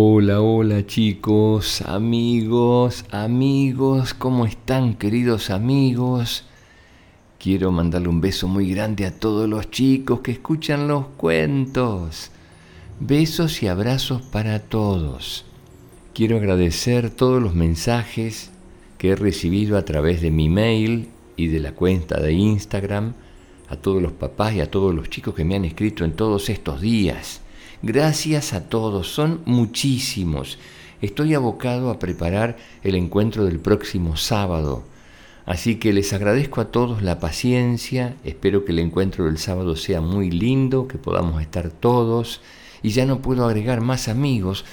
Hola, hola chicos, amigos, amigos, ¿cómo están queridos amigos? Quiero mandarle un beso muy grande a todos los chicos que escuchan los cuentos. Besos y abrazos para todos. Quiero agradecer todos los mensajes que he recibido a través de mi mail y de la cuenta de Instagram, a todos los papás y a todos los chicos que me han escrito en todos estos días. Gracias a todos, son muchísimos. Estoy abocado a preparar el encuentro del próximo sábado. Así que les agradezco a todos la paciencia, espero que el encuentro del sábado sea muy lindo, que podamos estar todos y ya no puedo agregar más amigos.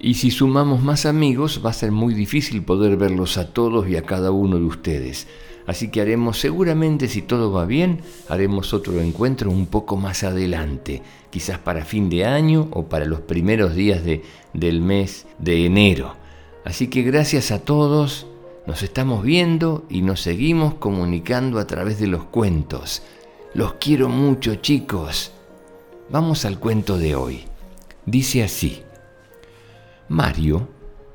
Y si sumamos más amigos va a ser muy difícil poder verlos a todos y a cada uno de ustedes. Así que haremos seguramente, si todo va bien, haremos otro encuentro un poco más adelante, quizás para fin de año o para los primeros días de, del mes de enero. Así que gracias a todos, nos estamos viendo y nos seguimos comunicando a través de los cuentos. Los quiero mucho chicos. Vamos al cuento de hoy. Dice así. Mario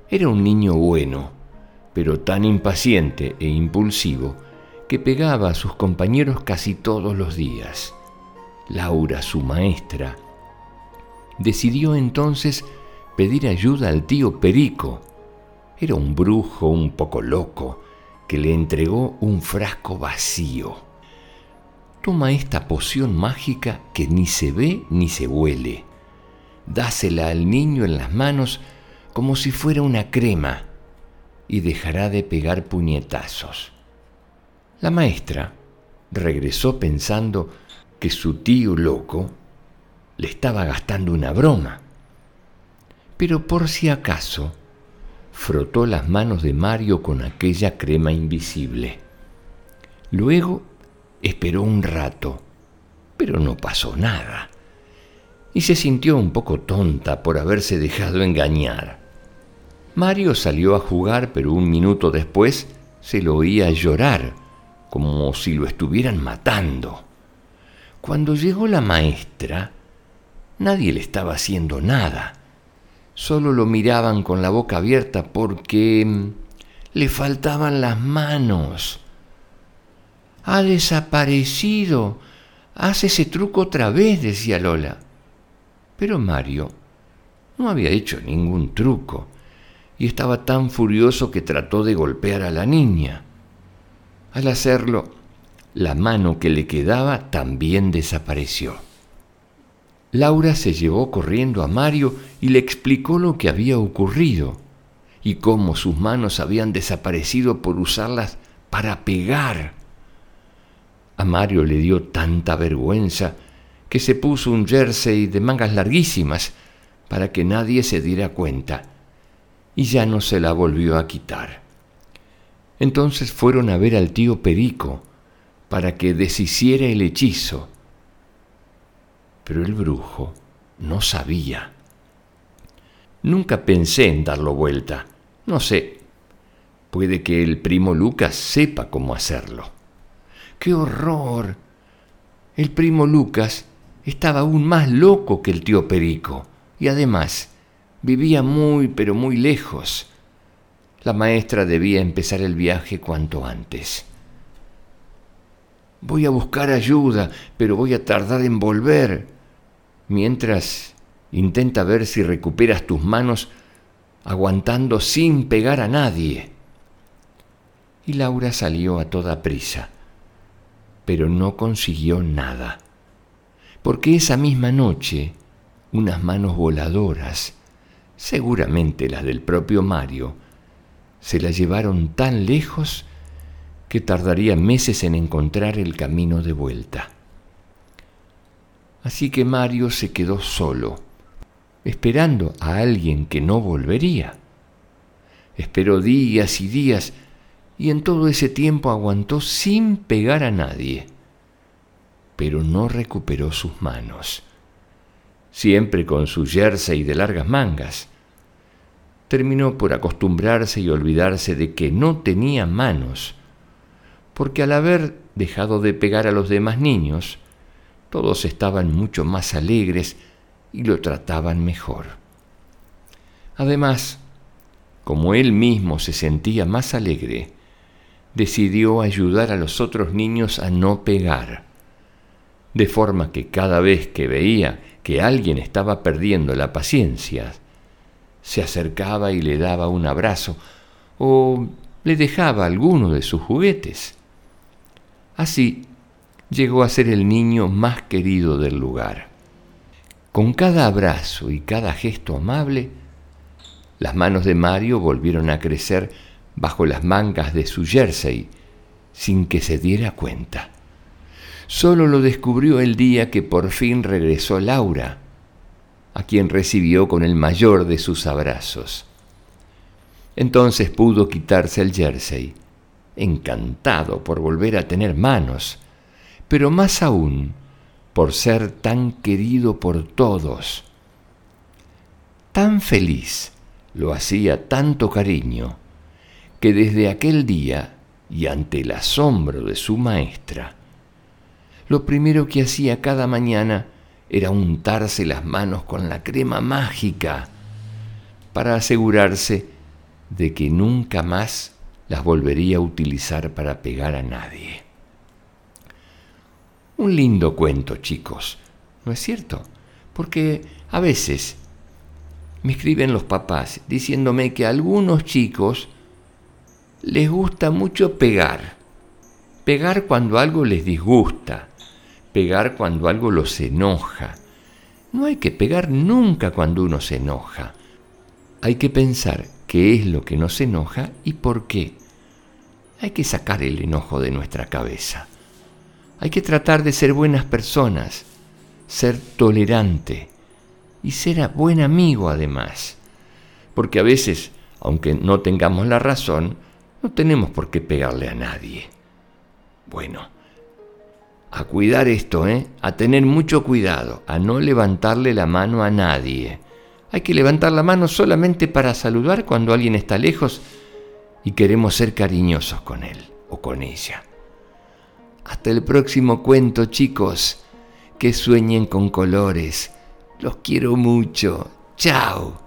era un niño bueno pero tan impaciente e impulsivo que pegaba a sus compañeros casi todos los días. Laura, su maestra, decidió entonces pedir ayuda al tío Perico. Era un brujo un poco loco que le entregó un frasco vacío. Toma esta poción mágica que ni se ve ni se huele. Dásela al niño en las manos como si fuera una crema y dejará de pegar puñetazos. La maestra regresó pensando que su tío loco le estaba gastando una broma. Pero por si acaso, frotó las manos de Mario con aquella crema invisible. Luego esperó un rato, pero no pasó nada, y se sintió un poco tonta por haberse dejado engañar. Mario salió a jugar, pero un minuto después se lo oía llorar, como si lo estuvieran matando. Cuando llegó la maestra, nadie le estaba haciendo nada. Solo lo miraban con la boca abierta porque mm, le faltaban las manos. Ha desaparecido. Haz ese truco otra vez, decía Lola. Pero Mario no había hecho ningún truco y estaba tan furioso que trató de golpear a la niña. Al hacerlo, la mano que le quedaba también desapareció. Laura se llevó corriendo a Mario y le explicó lo que había ocurrido y cómo sus manos habían desaparecido por usarlas para pegar. A Mario le dio tanta vergüenza que se puso un jersey de mangas larguísimas para que nadie se diera cuenta y ya no se la volvió a quitar. Entonces fueron a ver al tío Perico para que deshiciera el hechizo. Pero el brujo no sabía. Nunca pensé en darlo vuelta. No sé. Puede que el primo Lucas sepa cómo hacerlo. ¡Qué horror! El primo Lucas estaba aún más loco que el tío Perico y además Vivía muy, pero muy lejos. La maestra debía empezar el viaje cuanto antes. Voy a buscar ayuda, pero voy a tardar en volver. Mientras, intenta ver si recuperas tus manos aguantando sin pegar a nadie. Y Laura salió a toda prisa, pero no consiguió nada, porque esa misma noche unas manos voladoras seguramente las del propio Mario, se la llevaron tan lejos que tardaría meses en encontrar el camino de vuelta. Así que Mario se quedó solo, esperando a alguien que no volvería. Esperó días y días y en todo ese tiempo aguantó sin pegar a nadie, pero no recuperó sus manos siempre con su jersey de largas mangas. Terminó por acostumbrarse y olvidarse de que no tenía manos, porque al haber dejado de pegar a los demás niños, todos estaban mucho más alegres y lo trataban mejor. Además, como él mismo se sentía más alegre, decidió ayudar a los otros niños a no pegar, de forma que cada vez que veía que alguien estaba perdiendo la paciencia, se acercaba y le daba un abrazo o le dejaba alguno de sus juguetes. Así llegó a ser el niño más querido del lugar. Con cada abrazo y cada gesto amable, las manos de Mario volvieron a crecer bajo las mangas de su jersey sin que se diera cuenta. Solo lo descubrió el día que por fin regresó Laura, a quien recibió con el mayor de sus abrazos. Entonces pudo quitarse el jersey, encantado por volver a tener manos, pero más aún por ser tan querido por todos. Tan feliz lo hacía tanto cariño que desde aquel día y ante el asombro de su maestra, lo primero que hacía cada mañana era untarse las manos con la crema mágica para asegurarse de que nunca más las volvería a utilizar para pegar a nadie. Un lindo cuento, chicos, ¿no es cierto? Porque a veces me escriben los papás diciéndome que a algunos chicos les gusta mucho pegar. Pegar cuando algo les disgusta. Pegar cuando algo los enoja. No hay que pegar nunca cuando uno se enoja. Hay que pensar qué es lo que nos enoja y por qué. Hay que sacar el enojo de nuestra cabeza. Hay que tratar de ser buenas personas, ser tolerante y ser buen amigo además. Porque a veces, aunque no tengamos la razón, no tenemos por qué pegarle a nadie. Bueno, a cuidar esto, ¿eh? A tener mucho cuidado, a no levantarle la mano a nadie. Hay que levantar la mano solamente para saludar cuando alguien está lejos y queremos ser cariñosos con él o con ella. Hasta el próximo cuento, chicos. Que sueñen con colores. Los quiero mucho. Chao.